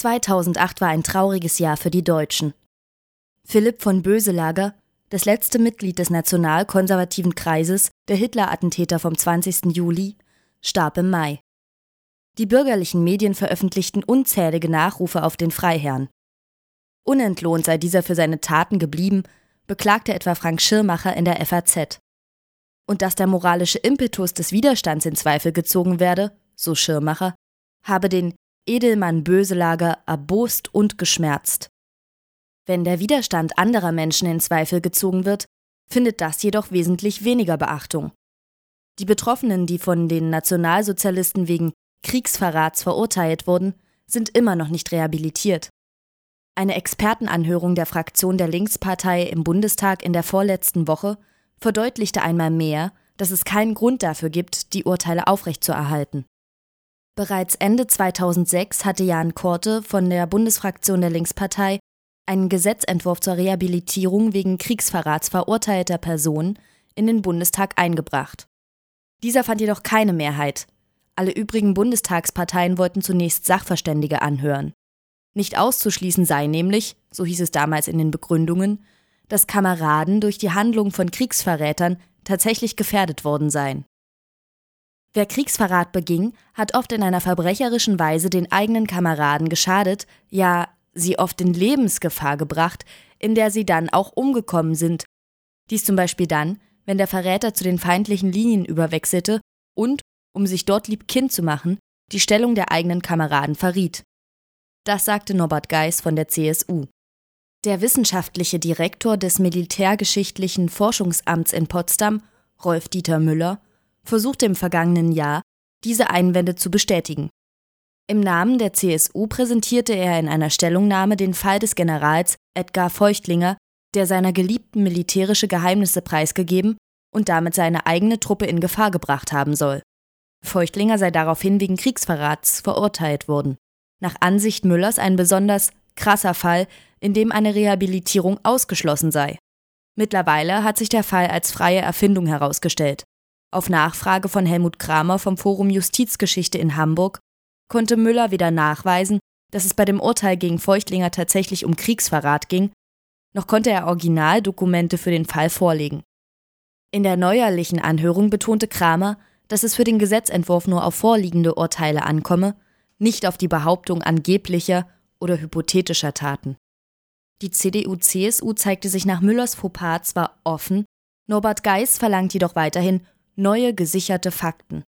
2008 war ein trauriges Jahr für die Deutschen. Philipp von Böselager, das letzte Mitglied des nationalkonservativen Kreises, der Hitler-Attentäter vom 20. Juli, starb im Mai. Die bürgerlichen Medien veröffentlichten unzählige Nachrufe auf den Freiherrn. Unentlohnt sei dieser für seine Taten geblieben, beklagte etwa Frank Schirmacher in der FAZ. Und dass der moralische Impetus des Widerstands in Zweifel gezogen werde, so Schirmacher, habe den Edelmann Böselager erbost und geschmerzt. Wenn der Widerstand anderer Menschen in Zweifel gezogen wird, findet das jedoch wesentlich weniger Beachtung. Die Betroffenen, die von den Nationalsozialisten wegen Kriegsverrats verurteilt wurden, sind immer noch nicht rehabilitiert. Eine Expertenanhörung der Fraktion der Linkspartei im Bundestag in der vorletzten Woche verdeutlichte einmal mehr, dass es keinen Grund dafür gibt, die Urteile aufrechtzuerhalten. Bereits Ende 2006 hatte Jan Korte von der Bundesfraktion der Linkspartei einen Gesetzentwurf zur Rehabilitierung wegen Kriegsverrats verurteilter Personen in den Bundestag eingebracht. Dieser fand jedoch keine Mehrheit. Alle übrigen Bundestagsparteien wollten zunächst Sachverständige anhören. Nicht auszuschließen sei nämlich, so hieß es damals in den Begründungen, dass Kameraden durch die Handlung von Kriegsverrätern tatsächlich gefährdet worden seien. Wer Kriegsverrat beging, hat oft in einer verbrecherischen Weise den eigenen Kameraden geschadet, ja, sie oft in Lebensgefahr gebracht, in der sie dann auch umgekommen sind. Dies zum Beispiel dann, wenn der Verräter zu den feindlichen Linien überwechselte und, um sich dort liebkind zu machen, die Stellung der eigenen Kameraden verriet. Das sagte Norbert Geis von der CSU. Der wissenschaftliche Direktor des Militärgeschichtlichen Forschungsamts in Potsdam, Rolf Dieter Müller, versuchte im vergangenen Jahr, diese Einwände zu bestätigen. Im Namen der CSU präsentierte er in einer Stellungnahme den Fall des Generals Edgar Feuchtlinger, der seiner Geliebten militärische Geheimnisse preisgegeben und damit seine eigene Truppe in Gefahr gebracht haben soll. Feuchtlinger sei daraufhin wegen Kriegsverrats verurteilt worden. Nach Ansicht Müllers ein besonders krasser Fall, in dem eine Rehabilitierung ausgeschlossen sei. Mittlerweile hat sich der Fall als freie Erfindung herausgestellt. Auf Nachfrage von Helmut Kramer vom Forum Justizgeschichte in Hamburg konnte Müller weder nachweisen, dass es bei dem Urteil gegen Feuchtlinger tatsächlich um Kriegsverrat ging, noch konnte er Originaldokumente für den Fall vorlegen. In der neuerlichen Anhörung betonte Kramer, dass es für den Gesetzentwurf nur auf vorliegende Urteile ankomme, nicht auf die Behauptung angeblicher oder hypothetischer Taten. Die CDU-CSU zeigte sich nach Müllers Fauxpas zwar offen, Norbert Geis verlangt jedoch weiterhin neue gesicherte Fakten.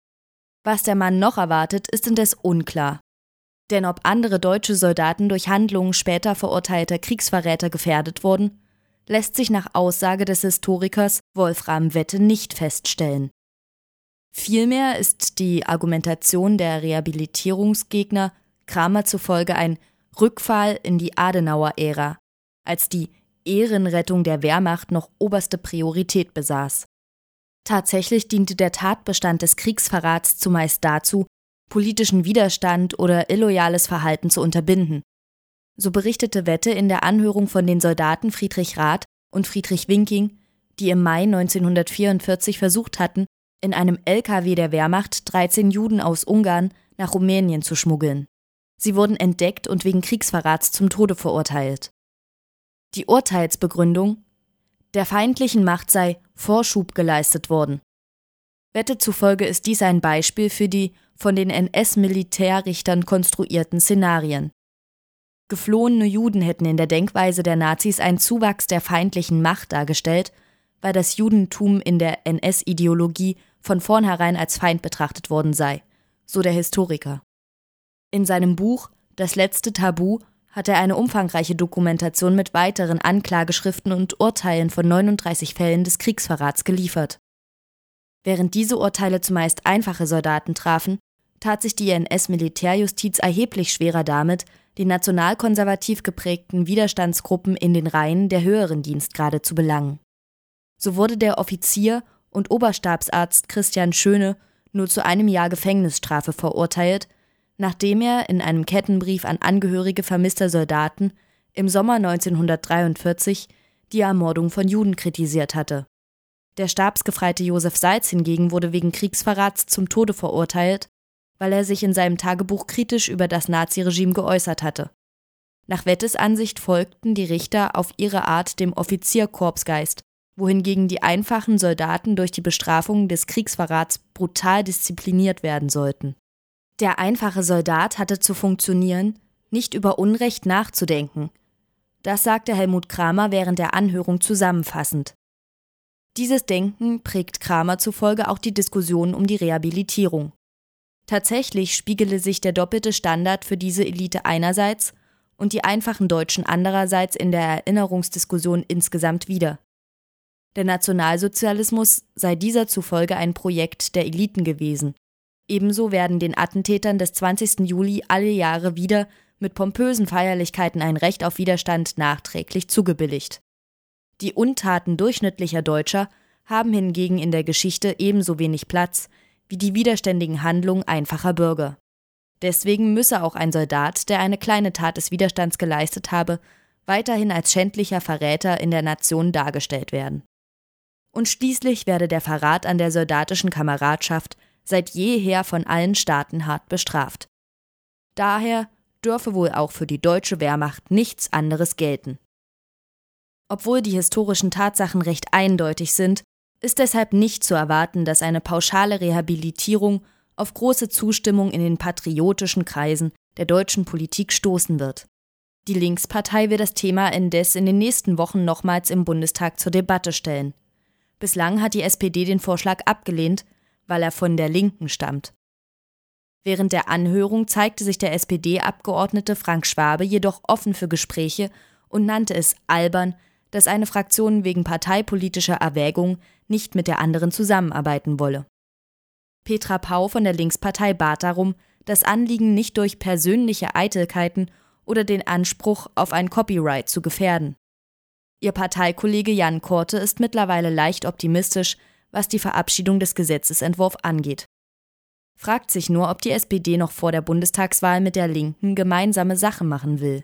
Was der Mann noch erwartet, ist indes unklar. Denn ob andere deutsche Soldaten durch Handlungen später verurteilter Kriegsverräter gefährdet wurden, lässt sich nach Aussage des Historikers Wolfram Wette nicht feststellen. Vielmehr ist die Argumentation der Rehabilitierungsgegner Kramer zufolge ein Rückfall in die Adenauer-Ära, als die Ehrenrettung der Wehrmacht noch oberste Priorität besaß. Tatsächlich diente der Tatbestand des Kriegsverrats zumeist dazu, politischen Widerstand oder illoyales Verhalten zu unterbinden. So berichtete Wette in der Anhörung von den Soldaten Friedrich Rath und Friedrich Winking, die im Mai 1944 versucht hatten, in einem LKW der Wehrmacht 13 Juden aus Ungarn nach Rumänien zu schmuggeln. Sie wurden entdeckt und wegen Kriegsverrats zum Tode verurteilt. Die Urteilsbegründung der feindlichen Macht sei Vorschub geleistet worden. Wette zufolge ist dies ein Beispiel für die von den NS-Militärrichtern konstruierten Szenarien. Geflohene Juden hätten in der Denkweise der Nazis einen Zuwachs der feindlichen Macht dargestellt, weil das Judentum in der NS-Ideologie von vornherein als Feind betrachtet worden sei, so der Historiker. In seinem Buch Das letzte Tabu hat er eine umfangreiche Dokumentation mit weiteren Anklageschriften und Urteilen von 39 Fällen des Kriegsverrats geliefert. Während diese Urteile zumeist einfache Soldaten trafen, tat sich die NS-Militärjustiz erheblich schwerer damit, die nationalkonservativ geprägten Widerstandsgruppen in den Reihen der höheren Dienstgrade zu belangen. So wurde der Offizier und Oberstabsarzt Christian Schöne nur zu einem Jahr Gefängnisstrafe verurteilt, nachdem er in einem Kettenbrief an Angehörige vermisster Soldaten im Sommer 1943 die Ermordung von Juden kritisiert hatte. Der Stabsgefreite Josef Salz hingegen wurde wegen Kriegsverrats zum Tode verurteilt, weil er sich in seinem Tagebuch kritisch über das Naziregime geäußert hatte Nach Wettes Ansicht folgten die Richter auf ihre Art dem Offizierkorpsgeist, wohingegen die einfachen Soldaten durch die Bestrafung des Kriegsverrats brutal diszipliniert werden sollten. Der einfache Soldat hatte zu funktionieren, nicht über Unrecht nachzudenken. Das sagte Helmut Kramer während der Anhörung zusammenfassend. Dieses Denken prägt Kramer zufolge auch die Diskussion um die Rehabilitierung. Tatsächlich spiegele sich der doppelte Standard für diese Elite einerseits und die einfachen Deutschen andererseits in der Erinnerungsdiskussion insgesamt wider. Der Nationalsozialismus sei dieser zufolge ein Projekt der Eliten gewesen. Ebenso werden den Attentätern des 20. Juli alle Jahre wieder mit pompösen Feierlichkeiten ein Recht auf Widerstand nachträglich zugebilligt. Die Untaten durchschnittlicher Deutscher haben hingegen in der Geschichte ebenso wenig Platz wie die widerständigen Handlungen einfacher Bürger. Deswegen müsse auch ein Soldat, der eine kleine Tat des Widerstands geleistet habe, weiterhin als schändlicher Verräter in der Nation dargestellt werden. Und schließlich werde der Verrat an der soldatischen Kameradschaft seit jeher von allen Staaten hart bestraft. Daher dürfe wohl auch für die deutsche Wehrmacht nichts anderes gelten. Obwohl die historischen Tatsachen recht eindeutig sind, ist deshalb nicht zu erwarten, dass eine pauschale Rehabilitierung auf große Zustimmung in den patriotischen Kreisen der deutschen Politik stoßen wird. Die Linkspartei will das Thema indes in den nächsten Wochen nochmals im Bundestag zur Debatte stellen. Bislang hat die SPD den Vorschlag abgelehnt, weil er von der Linken stammt. Während der Anhörung zeigte sich der SPD-Abgeordnete Frank Schwabe jedoch offen für Gespräche und nannte es albern, dass eine Fraktion wegen parteipolitischer Erwägungen nicht mit der anderen zusammenarbeiten wolle. Petra Pau von der Linkspartei bat darum, das Anliegen nicht durch persönliche Eitelkeiten oder den Anspruch auf ein Copyright zu gefährden. Ihr Parteikollege Jan Korte ist mittlerweile leicht optimistisch, was die Verabschiedung des Gesetzesentwurfs angeht. Fragt sich nur, ob die SPD noch vor der Bundestagswahl mit der Linken gemeinsame Sache machen will.